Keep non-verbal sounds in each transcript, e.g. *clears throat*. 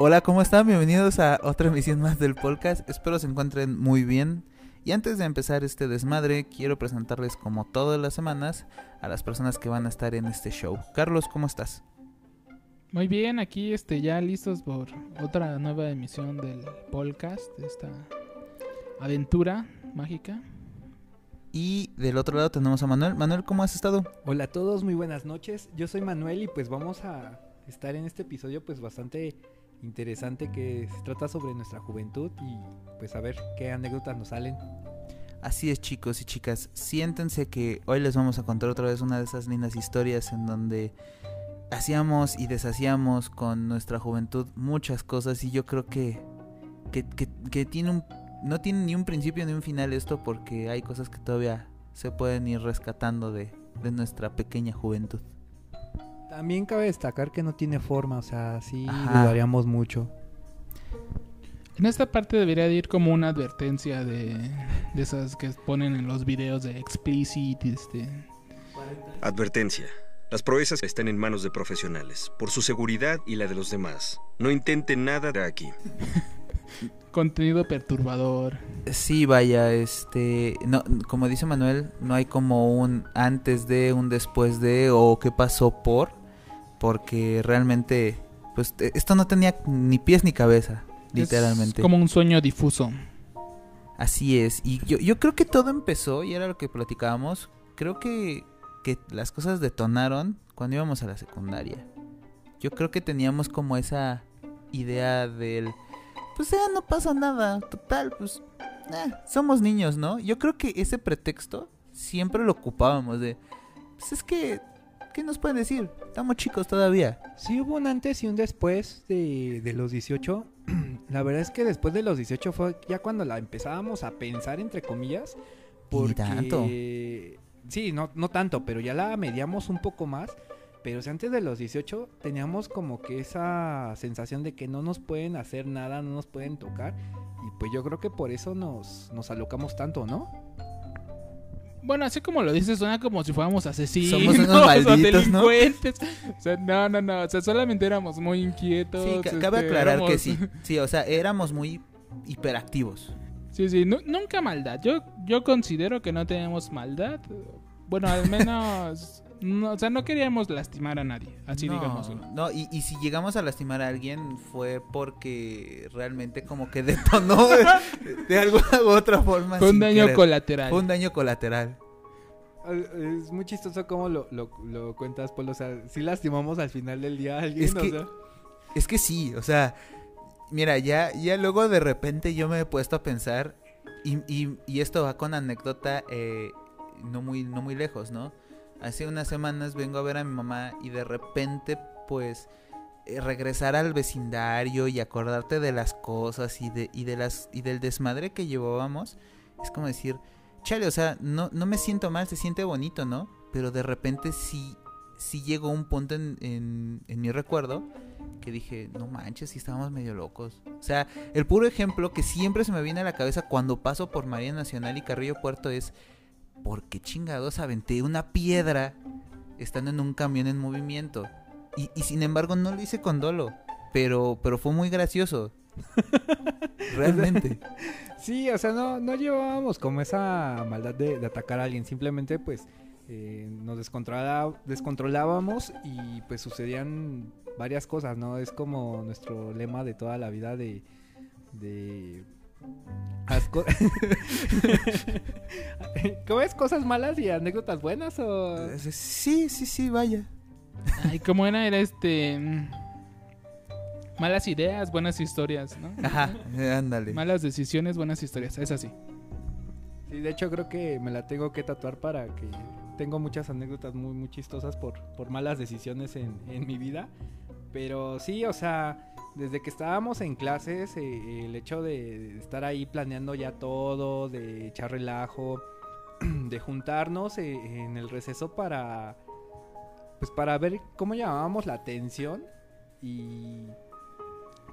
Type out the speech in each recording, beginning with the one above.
Hola, ¿cómo están? Bienvenidos a otra emisión más del podcast. Espero se encuentren muy bien. Y antes de empezar este desmadre, quiero presentarles como todas las semanas a las personas que van a estar en este show. Carlos, ¿cómo estás? Muy bien, aquí este ya listos por otra nueva emisión del podcast, esta aventura mágica. Y del otro lado tenemos a Manuel. Manuel, ¿cómo has estado? Hola a todos, muy buenas noches. Yo soy Manuel y pues vamos a estar en este episodio pues bastante interesante que se trata sobre nuestra juventud y pues a ver qué anécdotas nos salen. Así es chicos y chicas, siéntense que hoy les vamos a contar otra vez una de esas lindas historias en donde hacíamos y deshacíamos con nuestra juventud muchas cosas y yo creo que, que, que, tiene un, no tiene ni un principio ni un final esto porque hay cosas que todavía se pueden ir rescatando de, de nuestra pequeña juventud. También cabe destacar que no tiene forma, o sea, sí dudaríamos mucho. En esta parte debería ir como una advertencia de, de esas que ponen en los videos de explicit. Este. Advertencia. Las proezas están en manos de profesionales, por su seguridad y la de los demás. No intenten nada de aquí. *laughs* Contenido perturbador. Sí, vaya, este, no, como dice Manuel, no hay como un antes de, un después de o qué pasó por porque realmente, pues e, esto no tenía ni pies ni cabeza, literalmente. Es como un sueño difuso. Así es, y yo, yo creo que todo empezó, y era lo que platicábamos, creo que, que las cosas detonaron cuando íbamos a la secundaria. Yo creo que teníamos como esa idea del, pues ya no pasa nada, total, pues eh, somos niños, ¿no? Yo creo que ese pretexto siempre lo ocupábamos de, pues es que ¿Qué nos pueden decir? Estamos chicos todavía. Sí hubo un antes y un después de, de los 18. *clears throat* la verdad es que después de los 18 fue ya cuando la empezábamos a pensar, entre comillas. Porque... tanto. Sí, no, no tanto, pero ya la mediamos un poco más. Pero antes de los 18 teníamos como que esa sensación de que no nos pueden hacer nada, no nos pueden tocar. Y pues yo creo que por eso nos, nos alocamos tanto, ¿no? Bueno, así como lo dices, suena como si fuéramos asesinos Somos unos *laughs* malditos, o delincuentes. O sea, no, no, no. O sea, solamente éramos muy inquietos. Sí, cabe este, aclarar que sí. Sí, o sea, éramos muy hiperactivos. Sí, sí, nunca maldad. Yo, yo considero que no tenemos maldad. Bueno, al menos *laughs* no, o sea, no queríamos lastimar a nadie, así digamos. No, y, y, si llegamos a lastimar a alguien fue porque realmente como que detonó de, alguna u otra forma. Fue un daño colateral. Fue un daño colateral. Es muy chistoso cómo lo, lo, cuentas, Polo. O sea, si lastimamos al final del día a alguien, es que, Es que sí, o sea, mira, ya, ya luego de repente yo me he puesto a pensar, y, y, y esto va con anécdota eh, no, muy, no muy lejos, ¿no? Hace unas semanas vengo a ver a mi mamá y de repente pues eh, regresar al vecindario y acordarte de las cosas y de, y de las y del desmadre que llevábamos es como decir chale o sea no no me siento mal se siente bonito no pero de repente sí sí llegó un punto en, en, en mi recuerdo que dije no manches si estábamos medio locos o sea el puro ejemplo que siempre se me viene a la cabeza cuando paso por María Nacional y Carrillo Puerto es ¿por qué chingados aventé una piedra estando en un camión en movimiento? Y, sin embargo no lo hice con dolo, pero, pero fue muy gracioso. *laughs* Realmente. *laughs* sí, o sea, no, no llevábamos como esa maldad de, atacar a alguien, simplemente pues eh, nos descontrolábamos y pues sucedían varias cosas, ¿no? Es como nuestro lema de toda la vida de, de ¿Cómo *laughs* es? ¿Cosas malas y anécdotas buenas o...? Sí, sí, sí, vaya. Ay, ¿cómo era? Era este... Mm, malas ideas, buenas historias, ¿no? Ajá, ándale. Malas decisiones, buenas historias, es así. Sí, de hecho creo que me la tengo que tatuar para que... Tengo muchas anécdotas muy, muy chistosas por, por malas decisiones en, en mi vida. Pero sí, o sea, desde que estábamos en clases, eh, el hecho de estar ahí planeando ya todo, de echar relajo, *clears throat* de juntarnos eh, en el receso para, pues para ver cómo llamábamos la atención y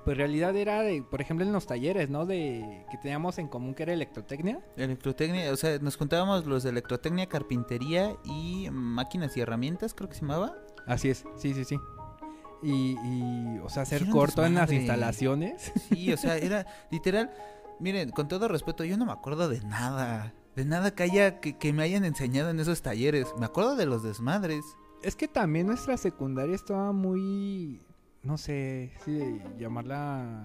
pues realidad era de, por ejemplo, en los talleres, ¿no? De que teníamos en común que era electrotecnia. Electrotecnia, o sea, nos juntábamos los de electrotecnia, carpintería y máquinas y herramientas, creo que se llamaba. Así es, sí, sí, sí. Y, y, o sea, hacer corto en las instalaciones. Sí, o sea, *laughs* era literal. Miren, con todo respeto, yo no me acuerdo de nada. De nada que haya que, que me hayan enseñado en esos talleres. Me acuerdo de los desmadres. Es que también nuestra secundaria estaba muy, no sé, si llamarla...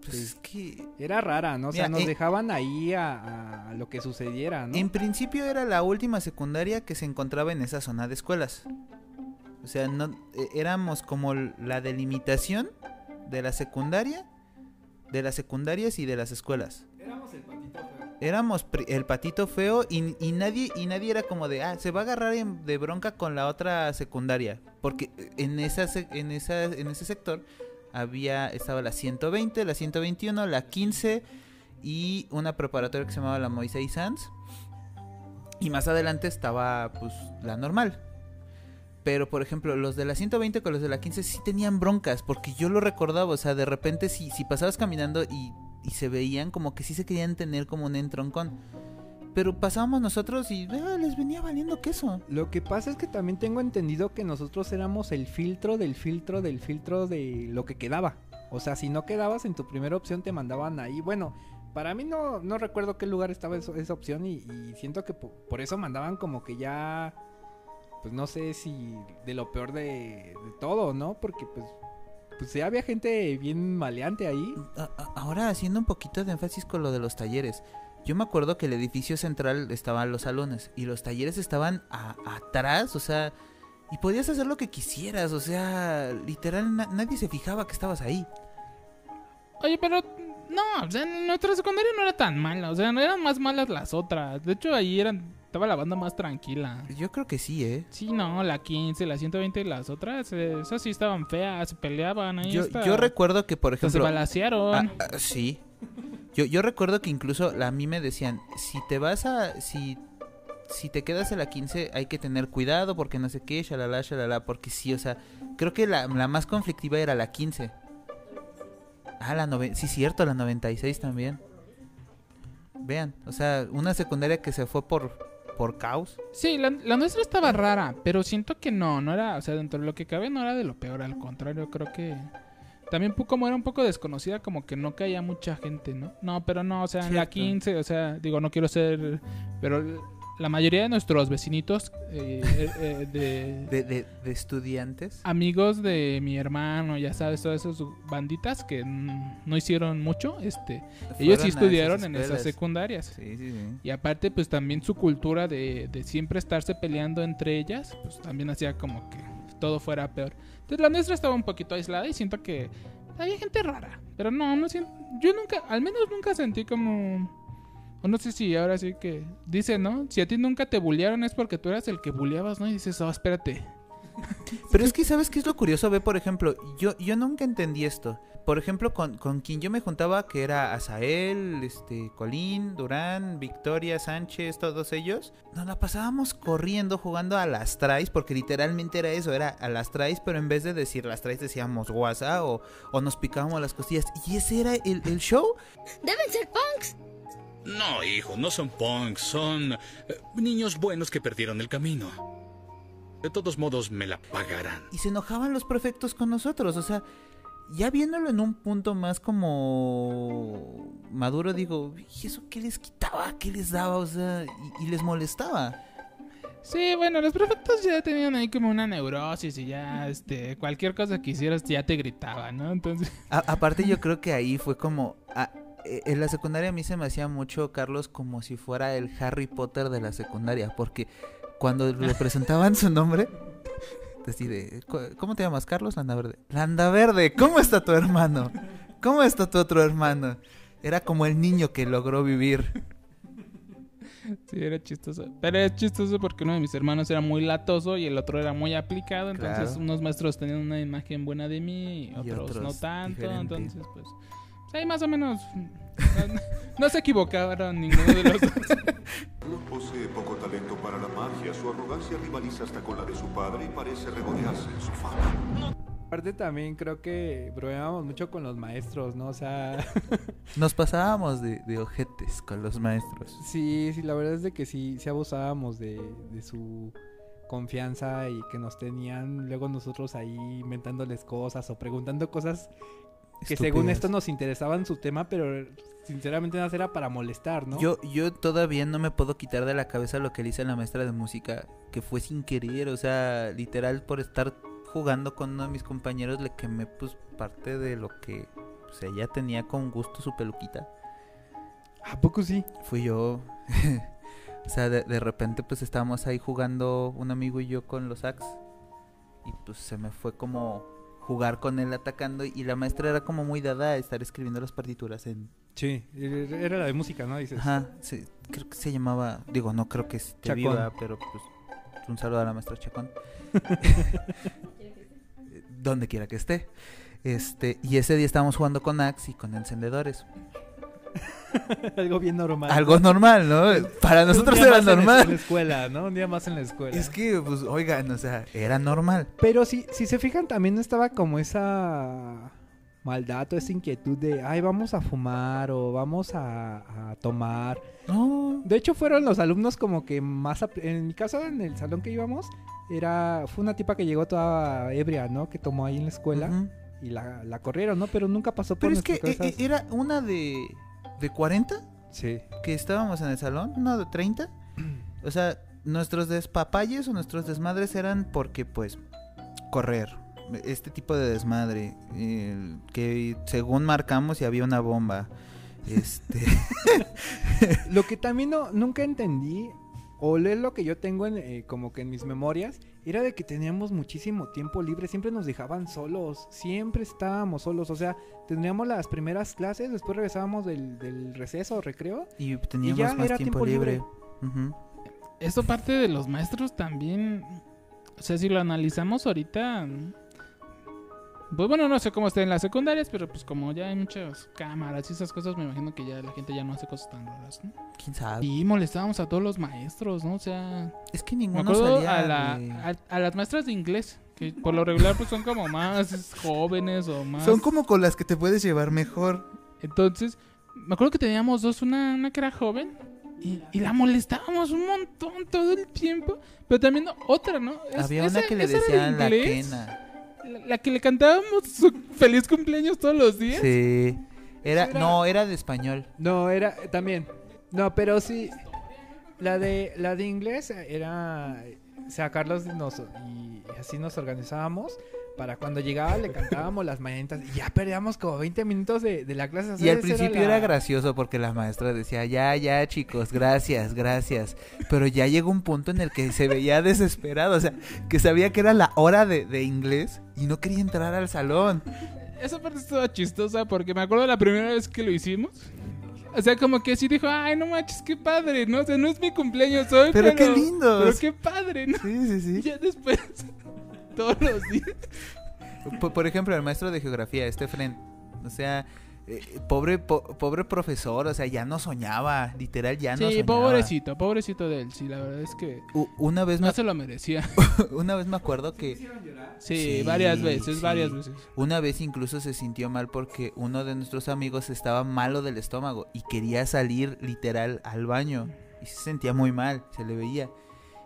Pues Sí. es que Era rara, ¿no? O sea, Mira, nos eh, dejaban ahí a, a lo que sucediera, ¿no? en principio era la última secundaria que se encontraba en esa zona de escuelas. O sea, no eh, éramos como la delimitación de la secundaria, de las secundarias y de las escuelas. Éramos el patito feo. éramos el patito feo y, y nadie y nadie era como de ah se va a agarrar en- de bronca con la otra secundaria porque en esa en esa en ese sector había estaba la 120 la 121 la 15 y una preparatoria que se llamaba la Moisés Sanz y más adelante estaba pues la normal pero por ejemplo los de la 120 con los de la 15 sí tenían broncas porque yo lo recordaba o sea de repente si si pasabas caminando y se veían como que sí se querían tener como un entroncón. Pero pasábamos nosotros y ah, les venía valiendo queso. Lo que pasa es que también tengo entendido que nosotros éramos el filtro del filtro del filtro de lo que quedaba. O sea, si no quedabas en tu primera opción te mandaban ahí. Bueno, para mí no, no recuerdo qué lugar estaba eso- esa opción y, siento que po- por, eso mandaban como que ya, pues no sé si de lo peor de, de todo, ¿no? Porque pues, pues ya había gente bien maleante ahí. Ahora haciendo un poquito de énfasis con lo de los talleres. Yo me acuerdo que el edificio central estaban los salones y los talleres estaban a- atrás, o sea, y podías hacer lo que quisieras, o sea, literal na- nadie se fijaba que estabas ahí. Oye, pero no, o sea, nuestra secundaria no era tan mala, o sea, no eran más malas las otras. De hecho, ahí eran estaba la banda más tranquila. Yo creo que sí, ¿eh? Sí, no, la 15, la 120 y las otras, eh, esas sí estaban feas, se peleaban ahí. Yo, yo recuerdo que, por hasta se ejemplo... balacearon. Ah, ah, sí. Yo, yo recuerdo que incluso a mí me decían, si te vas a... Si, si te quedas en la 15 hay que tener cuidado porque no sé qué, shalala, shalala, porque sí, o sea, creo que la, la más conflictiva era la 15. Ah, la noven sí, cierto, la 96 también. Vean, o sea, una secundaria que se fue por, por caos. Sí, la, la nuestra estaba rara, pero siento que no, no era, o sea, dentro de lo que cabe no era de lo peor, al contrario, creo que también como era un poco desconocida, como que no caía mucha gente, ¿no? No, pero no, o sea, en la Cierto. 15, o sea, digo, no quiero ser, pero la mayoría de nuestros vecinitos eh, eh, eh, de, *laughs* De, de, de estudiantes. amigos de mi hermano, ya sabes, todas esas banditas que no hicieron mucho, este, ellos sí estudiaron esas en esas secundarias. Sí, sí, sí. Y aparte, pues también su cultura de, de siempre estarse peleando entre ellas, pues también hacía como que todo fuera peor. Entonces la nuestra estaba un poquito aislada y siento que había gente rara. Pero no, no siento, yo nunca, al menos nunca sentí como... O no sé si ahora sí que... Dice, ¿no? Si a ti nunca te bullearon es porque tú eras el que bulleabas, ¿no? Y dices, oh, espérate. *laughs* Pero es que, ¿sabes qué es lo curioso? Ve, por ejemplo, yo, yo nunca entendí esto. Por ejemplo, con, con quien yo me juntaba, que era Azael, este, Colín, Durán, Victoria, Sánchez, todos ellos, nos la pasábamos corriendo, jugando a las traes, porque literalmente era eso, era a las traes, pero en vez de decir las traes decíamos guasa o, o nos picábamos las costillas. Y ese era el, el show. Deben ser punks. No, hijo, no son punks, son eh, niños buenos que perdieron el camino. De todos modos, me la pagarán. Y se enojaban los prefectos con nosotros, o sea, ya viéndolo en un punto más como maduro, digo, ¿y eso qué les quitaba? ¿Qué les daba? O sea, y, y les molestaba. Sí, bueno, los prefectos ya tenían ahí como una neurosis y ya, este, cualquier cosa que hicieras ya te gritaban, ¿no? Entonces... A- aparte yo creo que ahí fue como... a- en la secundaria a mí se me hacía mucho Carlos como si fuera el Harry Potter de la secundaria, porque cuando le presentaban su nombre, así de, "¿Cu- ¿cómo te llamas Carlos Landaverde? Landaverde, ¿cómo está tu hermano? ¿Cómo está tu otro hermano? Era como el niño que logró vivir. Sí, era chistoso. Pero es chistoso porque uno de mis hermanos era muy latoso y el otro era muy aplicado. Entonces, Claro. unos maestros tenían una imagen buena de mí y Y otros, no tanto. diferente. Entonces, pues. Ahí más o menos. no, no se equivocaron ninguno de los dos. Posee poco talento para la magia, su arrogancia rivaliza hasta con la de su padre y parece regodearse en su fama. Aparte también creo que bromeábamos mucho con los maestros, ¿no? O sea, *laughs* Nos pasábamos de, de ojetes con los maestros. sí, sí, la verdad es de que sí, sí abusábamos de, de su confianza y que nos tenían luego nosotros ahí inventándoles cosas o preguntando cosas que según esto nos interesaban su tema, pero sinceramente nada era para molestar, ¿no? Yo, yo todavía no me puedo quitar de la cabeza lo que le hice a la maestra de música, que fue sin querer, o sea, literal por estar jugando con uno de mis compañeros le quemé pues parte de lo que pues, ella tenía con gusto su peluquita. ¿A poco sí? Fui yo. *laughs* o sea, de, de repente pues estábamos ahí jugando un amigo y yo con los sax. Y pues se me fue como jugar con él atacando y la maestra era como muy dada a estar escribiendo las partituras en... Sí, era la de música, ¿no? Dices. Ajá, sí, creo que se llamaba, digo, no creo que esté Chacón. viva, pero pues un saludo a la maestra Chacón. *laughs* Donde quiera que esté. Este, y ese día estábamos jugando con Axe y con encendedores. *laughs* Algo bien normal. Algo normal, ¿no? Para nosotros era normal. En la escuela, ¿no? Un día más en la escuela. Es que, pues, oigan, o sea, era normal. Pero si, si se fijan, también estaba como esa maldad o esa inquietud de, ay, vamos a fumar o vamos a, a tomar. No. De hecho, fueron los alumnos como que más... En mi caso, en el salón que íbamos, era fue una tipa que llegó toda ebria, ¿no? Que tomó ahí en la escuela y la, la corrieron, ¿no? Pero nunca pasó por Pero es que eh, cabezas. era una de, de 40 Sí. que estábamos en el salón, una de 30. *clears throat* O sea, nuestros despapalles o nuestros desmadres eran porque, pues, correr. Este tipo de desmadre. que según marcamos y había una bomba. Este. *laughs* Lo que también no, nunca entendí, o es lo que yo tengo en, eh, como que en mis memorias, era de que teníamos muchísimo tiempo libre, siempre nos dejaban solos, siempre estábamos solos, o sea, tendríamos las primeras clases, después regresábamos del, del receso o recreo. y teníamos ya más era tiempo, tiempo libre. libre. Esto parte de los maestros también. O sea, si lo analizamos ahorita. Pues bueno, no sé cómo está en las secundarias, pero pues como ya hay muchas cámaras y esas cosas, me imagino que ya la gente ya no hace cosas tan raras, ¿no? ¿Quién sabe? Y molestábamos a todos los maestros, ¿no? O sea, Es que me ninguno acuerdo salía a, la, de- a, a las maestras de inglés, que por lo regular pues son como más jóvenes o más... Son como con las que te puedes llevar mejor. Entonces, me acuerdo que teníamos dos, una, una que era joven y, y la molestábamos un montón todo el tiempo, pero también otra, ¿no? Es- Había una que le decían la quena. La, que le cantábamos su feliz cumpleaños todos los días. Sí. Era, Era- no, era de español. No, era también, no, pero sí, la de, la de inglés era, o sea, Carlos nos, y así nos organizábamos. Para cuando llegaba le cantábamos las mañanitas y ya perdíamos como 20 minutos de, de la clase. o sea, Y al principio la- era gracioso porque la maestra decía, ya, ya, chicos, gracias, gracias. Pero ya llegó un punto en el que se veía desesperado, o sea, que sabía que era la hora de, de inglés y no quería entrar al salón. Esa parte estuvo chistosa porque me acuerdo la primera vez que lo hicimos. O sea, como que sí dijo, ay, no manches, qué padre, ¿no? O sea, no es mi cumpleaños hoy, Pero pero... qué lindo. Pero qué padre, ¿no? Sí, sí, sí. ya después, todos los días. Por, por ejemplo, el maestro de geografía, este Fren, o sea, eh, pobre, po- pobre profesor, o sea, ya no soñaba, literal, ya no sí, soñaba. pobrecito, pobrecito de él. Sí, la verdad es que U- una vez me, no se lo merecía. *laughs* una vez me acuerdo que Sí, Sí, varias veces, sí. varias veces. Una vez incluso se sintió mal porque uno de nuestros amigos estaba malo del estómago y quería salir literal al baño. Y se sentía muy mal, se le veía.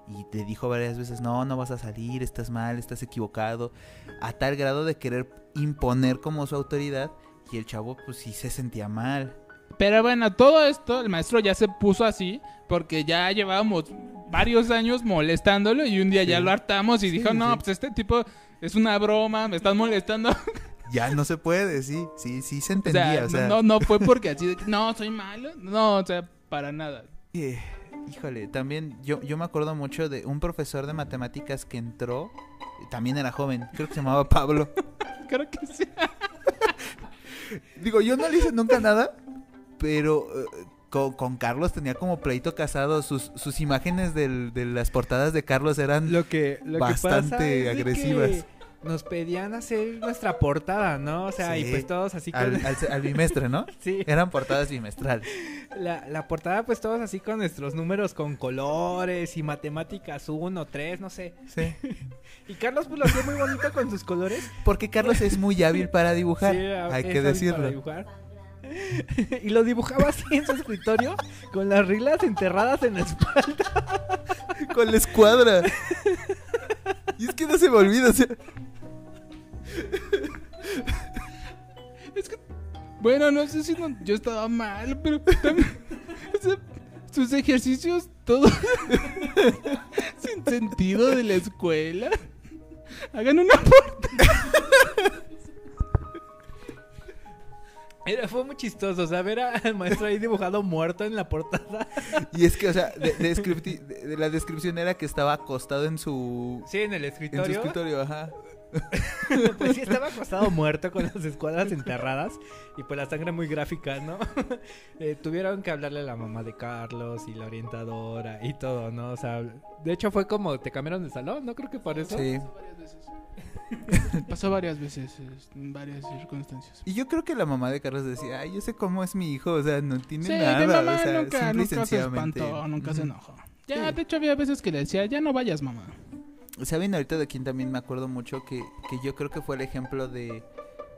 Y te dijo varias veces, no, no vas a salir, estás mal, estás equivocado. A tal grado de querer imponer como su autoridad. Y el chavo pues sí se sentía mal. Pero bueno, todo esto, el maestro ya se puso así porque ya llevábamos varios años molestándolo y un día ya Sí. lo hartamos y Sí, dijo, no, sí. pues este tipo es una broma, me están molestando. *laughs* Ya no se puede, sí, sí, sí se o entendía. sea, O sea, no, no fue porque así de no, soy malo. No, o sea, para nada. Eh, híjole, también yo, yo me acuerdo mucho de un profesor de matemáticas que entró, también era joven, creo que se llamaba Pablo. *laughs* Creo que sí. Digo, yo no le hice nunca nada, pero eh, con, con Carlos tenía como pleito casado, sus, sus imágenes del- de las portadas de Carlos eran... Lo que, lo Bastante que pasa es agresivas. que nos pedían hacer nuestra portada, ¿no? O sea, y pues todos así con... Al, al- al bimestre, ¿no? *laughs* sí, Eran portadas bimestral. la, la portada pues todos así con nuestros números con colores y matemáticas 1, 3, no sé. Sí. *laughs* Y Carlos pues lo hacía muy bonito con sus colores. Porque Carlos es muy hábil para dibujar, *laughs* Sí, era- hay que decirlo. dibujar. y lo dibujaba así en su escritorio con las reglas enterradas en la espalda. Con la escuadra. Y es que no se me olvida, o sea, *laughs* Es que, bueno, no sé si no- yo estaba mal, pero también, o sea, sus ejercicios, todo *laughs* sin sentido de la escuela. Hagan una Era, fue muy chistoso, o sea, ver al maestro ahí dibujado muerto en la portada. y es que, o sea, de, de descripti- de- de la descripción era que estaba acostado en su, Sí, en el en su escritorio. escritorio, ajá. *laughs* Pues sí, estaba acostado muerto con las escuadras enterradas y pues la sangre muy gráfica, ¿no? *laughs* Eh, tuvieron que hablarle a la mamá de Carlos y la orientadora y todo, ¿no? O sea, de hecho fue como te cambiaron de salón, ¿no? Creo que por eso. Sí. Pasó varias veces, *laughs* es- en varias circunstancias. Y yo creo que la mamá de Carlos decía, ay, yo sé cómo es mi hijo, o sea, no tiene Sí, nada. mamá o sea, nunca, nunca se espantó, nunca se Ujú. enojó. Ya, Sí. de hecho había veces que le decía, ya no vayas, mamá. ¿Saben ahorita de quién también me acuerdo mucho? Que, que yo creo que fue el ejemplo de...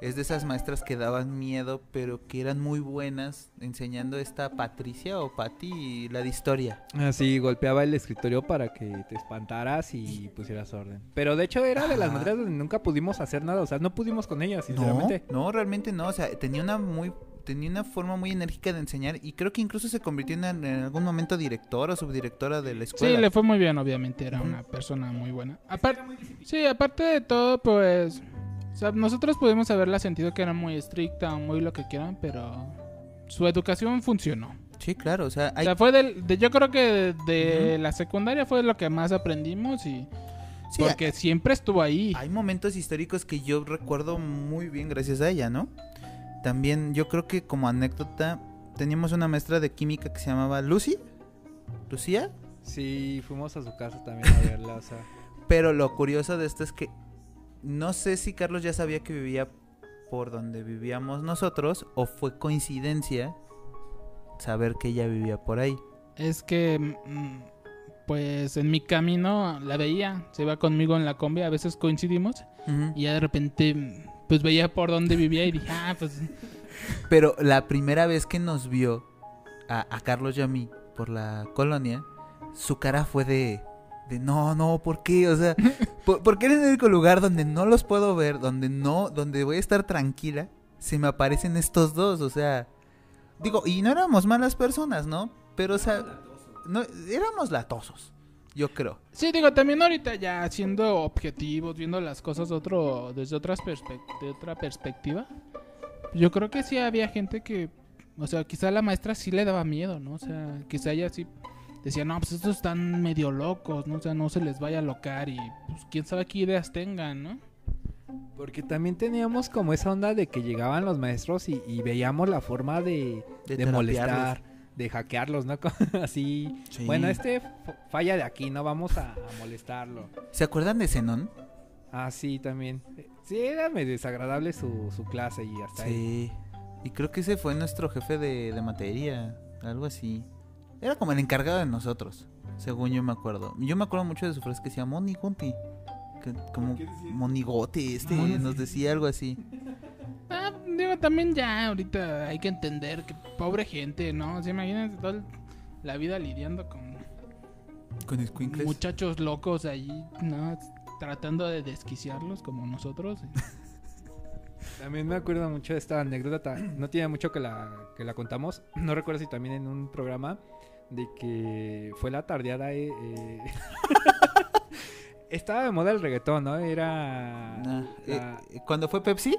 Es de esas maestras que daban miedo, pero que eran muy buenas enseñando esta Patricia o Patti la de historia. Así golpeaba el escritorio para que te espantaras y pusieras orden. Pero de hecho era de las materias donde nunca pudimos hacer nada, o sea, no pudimos con ellas, No, sinceramente. no, realmente no. O sea, tenía una muy tenía una forma muy enérgica de enseñar y creo que incluso se convirtió en, en algún momento directora o subdirectora de la escuela. Sí, le fue muy bien, obviamente, era una persona muy buena. Aparte, sí, aparte de todo, pues, o sea, nosotros pudimos haberla sentido que era muy estricta o muy lo que quieran, pero su educación funcionó. Sí, claro, o sea, O hay, sea, fue del, de, yo creo que de, de la secundaria fue lo que más aprendimos y sí, porque siempre estuvo ahí. hay momentos históricos que yo recuerdo muy bien gracias a ella, ¿no? También yo creo que como anécdota teníamos una maestra de química que se llamaba Lucy, Lucía, Sí, fuimos a su casa también a verla, o sea. *laughs* pero lo curioso de esto es que no sé si Carlos ya sabía que vivía por donde vivíamos nosotros o fue coincidencia saber que ella vivía por ahí. Es que, mm, pues, en mi camino la veía, se iba conmigo en la combi, a veces coincidimos y ya de repente, pues, veía por dónde vivía y dije, ah, pues, Pero la primera vez que nos vio a, a Carlos y a mí por la colonia, su cara fue de, de no, no, ¿por qué? O sea, *laughs* ¿por, por qué en el único lugar donde no los puedo ver, donde no, donde voy a estar tranquila, se me aparecen estos dos? O sea, digo, y no éramos malas personas, ¿no? Pero, o sea, no, éramos latosos, yo creo. Sí, digo, también ahorita ya siendo objetivos, viendo las cosas otro, desde otras de otra perspectiva, yo creo que sí había gente que, o sea, quizá la maestra sí le daba miedo, ¿no? O sea, quizá ella sí decía, no, pues estos están medio locos, ¿no? O sea, no se les vaya a locar y pues quién sabe qué ideas tengan, ¿no? Porque también teníamos como esa onda de que llegaban los maestros y, y veíamos la forma de, De de molestar, de hackearlos, ¿no? *laughs* Así. Sí. Bueno, este falla de aquí, no vamos a, a molestarlo. ¿Se acuerdan de Zenón? Ah, sí, también. Sí, era medio desagradable su, su clase y hasta ahí. Sí. Y creo que ese fue nuestro jefe de, de materia, algo así. Era como el encargado de nosotros, según yo me acuerdo. Yo me acuerdo mucho de su frase que decía Monigote. Que, como monigote, este, nos decía algo así. También ya ahorita hay que entender que pobre gente, ¿no? O sea, imagínense toda la vida lidiando con muchachos locos ahí, ¿no? Tratando de desquiciarlos como nosotros. *laughs* También me acuerdo mucho de esta anécdota. No tiene mucho que la, que la contamos. *clears throat* No recuerdo si también en un programa de que fue la tardeada. eh, eh, *laughs* Estaba de moda el reggaetón, ¿no? Era. Ah, eh, la- eh, ¿Cuándo fue Pepsi?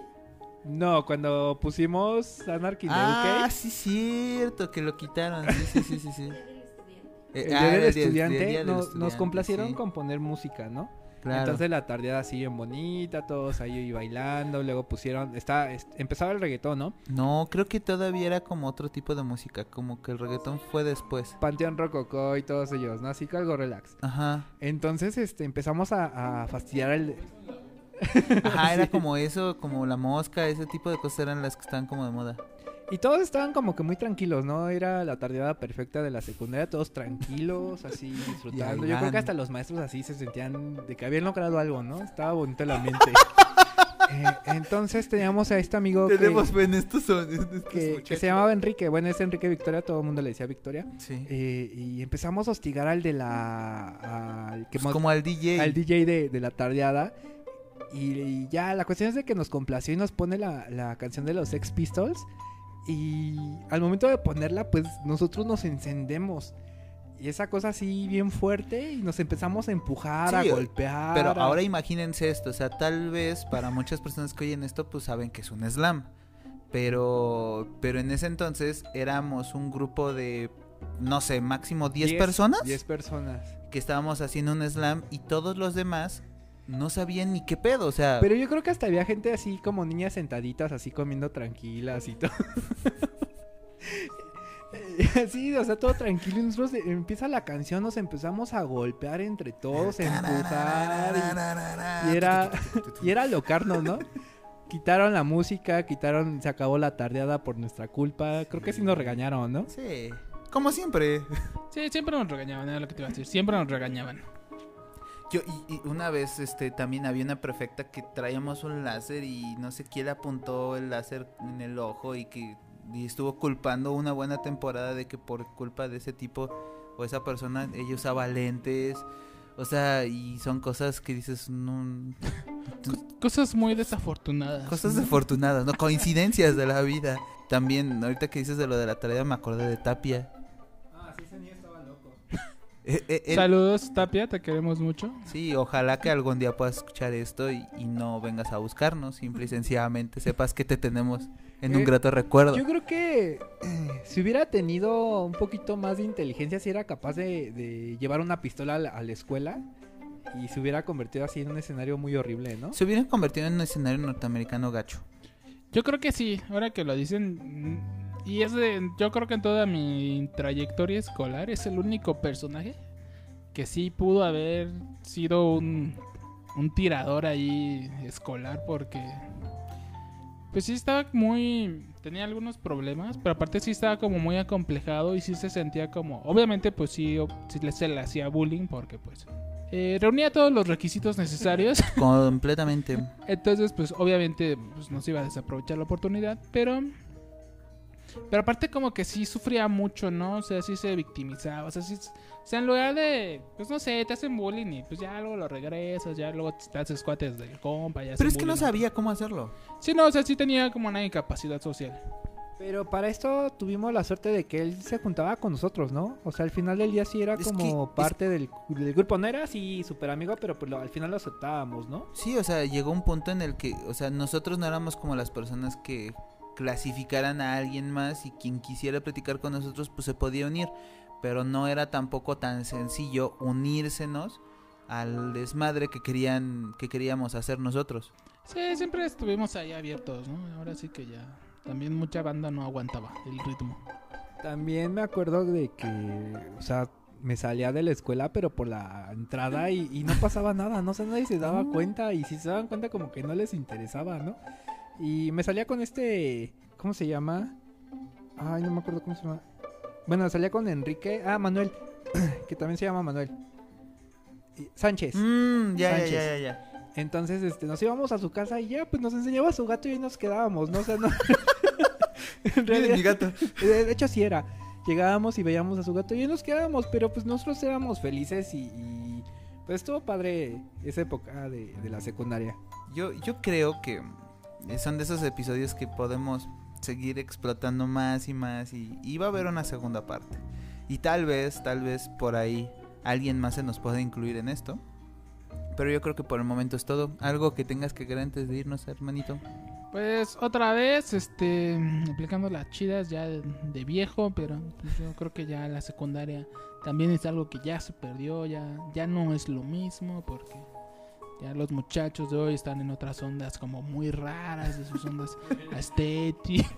No, cuando pusimos Anarchy Ah, UK, sí, cierto, que lo quitaron. Sí, sí, sí, sí. sí. *laughs* Eh, el ah, día era del el día- estudiante, día del nos, nos estudiante, complacieron sí, con poner música, ¿no? claro. Entonces la tardeada así bien bonita, todos ahí bailando, luego pusieron, está, es- empezaba el reggaetón, ¿no? No, creo que todavía era como otro tipo de música, como que el reggaetón fue después. Panteón Rococó y todos ellos, ¿no? Así que algo relax. Ajá. Entonces, este, empezamos a, a fastidiar el... Ajá, *laughs* era Sí. como eso, como la mosca, ese tipo de cosas eran las que estaban como de moda. Y todos estaban como que muy tranquilos, ¿no? Era la tardeada perfecta de la secundaria, todos tranquilos, así *laughs* disfrutando. Yo creo que hasta los maestros así se sentían de que habían logrado algo, ¿no? Estaba bonito el ambiente. *laughs* Eh, entonces teníamos a este amigo que, Tenemos en estos son. en estos que- que se llamaba Enrique. Bueno, es Enrique Victoria, todo el mundo le decía Victoria. Sí. Eh, y empezamos a hostigar al de la. al que Pues mo- como al DJ. al DJ de, de la tardeada. Y, y ya, la cuestión es de que nos complació y nos pone la, la canción de los Sex Pistols. Y al momento de ponerla, pues nosotros nos encendemos. Y esa cosa así bien fuerte y nos empezamos a empujar, a golpear. Pero a- ahora imagínense esto, o sea, tal vez para muchas personas que oyen esto, pues saben que es un slam. Pero, pero en ese entonces éramos un grupo de, no sé, máximo 10 Diez- personas 10 personas. que estábamos haciendo un slam y todos los demás no sabían ni qué pedo, o sea, Pero yo creo que hasta había gente así como niñas sentaditas, así comiendo tranquilas y todo. *laughs* Sí, o sea, todo tranquilo. Y nosotros empieza la canción, nos empezamos a golpear entre todos, a empujar. y- y era- Y era locarnos, ¿no? Quitaron la música, quitaron, se acabó la tardeada por nuestra culpa. Creo que sí nos regañaron, ¿no? Sí, como siempre. Sí, siempre nos regañaban, era lo que te iba a decir. Siempre nos regañaban. Yo, y, y una vez, este, también había una perfecta que traíamos un láser y no sé quién le apuntó el láser en el ojo y que y estuvo culpando una buena temporada de que por culpa de ese tipo o esa persona ella usaba lentes. O sea, y son cosas que dices, no, Cosas muy desafortunadas. cosas desafortunadas, no coincidencias de la vida. También, ahorita que dices de lo de la tarea, me acordé de Tapia. Eh, eh, él- Saludos, Tapia, te queremos mucho. Sí, ojalá que algún día puedas escuchar esto y, y no vengas a buscarnos, simple y sencillamente sepas que te tenemos en un Eh, grato recuerdo. Yo creo que eh, si hubiera tenido un poquito más de inteligencia, si era capaz de, de llevar una pistola a la, a la escuela y se hubiera convertido así en un escenario muy horrible, ¿no? Se hubieran convertido en un escenario norteamericano gacho. Yo creo que sí, ahora que lo dicen. Y es de. Yo creo que en toda mi trayectoria escolar es el único personaje que sí pudo haber sido un, un tirador ahí escolar porque. Pues sí estaba muy. Tenía algunos problemas, pero aparte sí estaba como muy acomplejado y sí se sentía como. Obviamente, pues sí, se le hacía bullying porque, pues. eh, reunía todos los requisitos necesarios. Completamente. *laughs* Entonces, pues obviamente pues, no se iba a desaprovechar la oportunidad, pero... Pero aparte como que sí sufría mucho, ¿no? O sea, sí se victimizaba, o sea, sí... O sea, en lugar de, pues no sé, te hacen bullying y pues ya luego lo regresas, ya luego te haces cuates del compa, ya Pero es que no sabía cómo hacerlo. Sí, no, o sea, sí tenía como una incapacidad social. Pero para esto tuvimos la suerte de que él se juntaba con nosotros, ¿no? O sea, al final del día sí era Es como que- es- parte del, del grupo. No era así súper amigo, pero pues lo- al final lo aceptábamos, ¿no? Sí, o sea, llegó un punto en el que, o sea, nosotros no éramos como las personas que clasificaran a alguien más y quien quisiera platicar con nosotros pues se podía unir, pero no era tampoco tan sencillo unírsenos al desmadre que querían que queríamos hacer nosotros. Sí, siempre estuvimos ahí abiertos, ¿no? Ahora sí que ya... También mucha banda no aguantaba el ritmo. También me acuerdo de que, o sea, me salía de la escuela, pero por la entrada y, y no pasaba nada, no o sea, nadie se daba cuenta y si se daban cuenta como que no les interesaba, ¿no? Y me salía con este, ¿cómo se llama? Ay, no me acuerdo cómo se llama. Bueno, salía con Enrique, ah, Manuel, *clears throat* que también se llama Manuel. Y- Sánchez. Mm, ya, ya, Sánchez. ya, ya, ya. Entonces, este, nos íbamos a su casa y ya, pues nos enseñaba su gato y ahí nos quedábamos, ¿no? O sea, no. *laughs* *laughs* en realidad- mi gato. *laughs* de hecho, sí era. Llegábamos y veíamos a su gato y ahí nos quedábamos, pero pues nosotros éramos felices y, y, pues estuvo padre esa época de, de la secundaria. Yo, yo creo que son de esos episodios que podemos seguir explotando más y más y, y va a haber una segunda parte. Y tal vez, tal vez por ahí alguien más se nos pueda incluir en esto. Pero yo creo que por el momento es todo. Algo que tengas que agregar antes de irnos, hermanito. Pues otra vez, este, aplicando las chidas ya de, viejo, pero yo creo que ya la secundaria también es algo que ya se perdió, ya, ya no es lo mismo, porque ya los muchachos de hoy están en otras ondas como muy raras, de sus ondas *laughs* estéticas.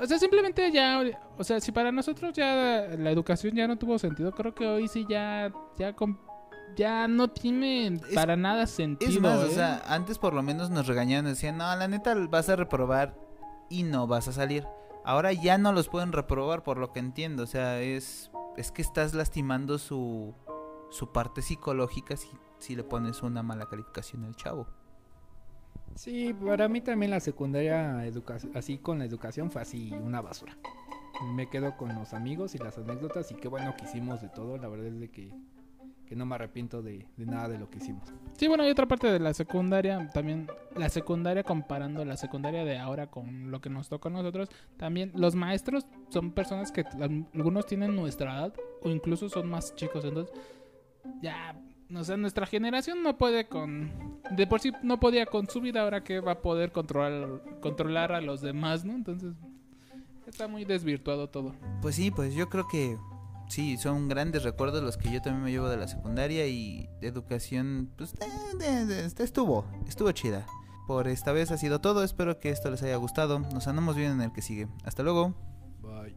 O sea, simplemente ya, o sea, si para nosotros ya la educación ya no tuvo sentido, creo que hoy sí ya, ya, com- ya no tiene Es- para nada sentido. Es más, o ¿eh? sea, antes por lo menos nos regañaban, decían, no, la neta vas a reprobar y no vas a salir. Ahora ya no los pueden reprobar por lo que entiendo, o sea, es, es que estás lastimando su, su parte psicológica si, si le pones una mala calificación al chavo. Sí, para mí también la secundaria, así con la educación, fue así una basura. Me quedo con los amigos y las anécdotas y qué bueno que hicimos de todo. La verdad es de que, que no me arrepiento de, de nada de lo que hicimos. Sí, bueno, hay otra parte de la secundaria, también la secundaria comparando la secundaria de ahora con lo que nos toca a nosotros, también los maestros son personas que al- algunos tienen nuestra edad o incluso son más chicos, entonces ya, o sea, nuestra generación no puede con. De por sí no podía con su vida ahora que va a poder controlar, controlar a los demás, ¿no? Entonces, está muy desvirtuado todo. Pues sí, pues yo creo que sí, son grandes recuerdos los que yo también me llevo de la secundaria y educación, pues eh, de, este, estuvo, estuvo chida. Por esta vez ha sido todo, espero que esto les haya gustado, nos andamos bien en el que sigue. Hasta luego. Bye.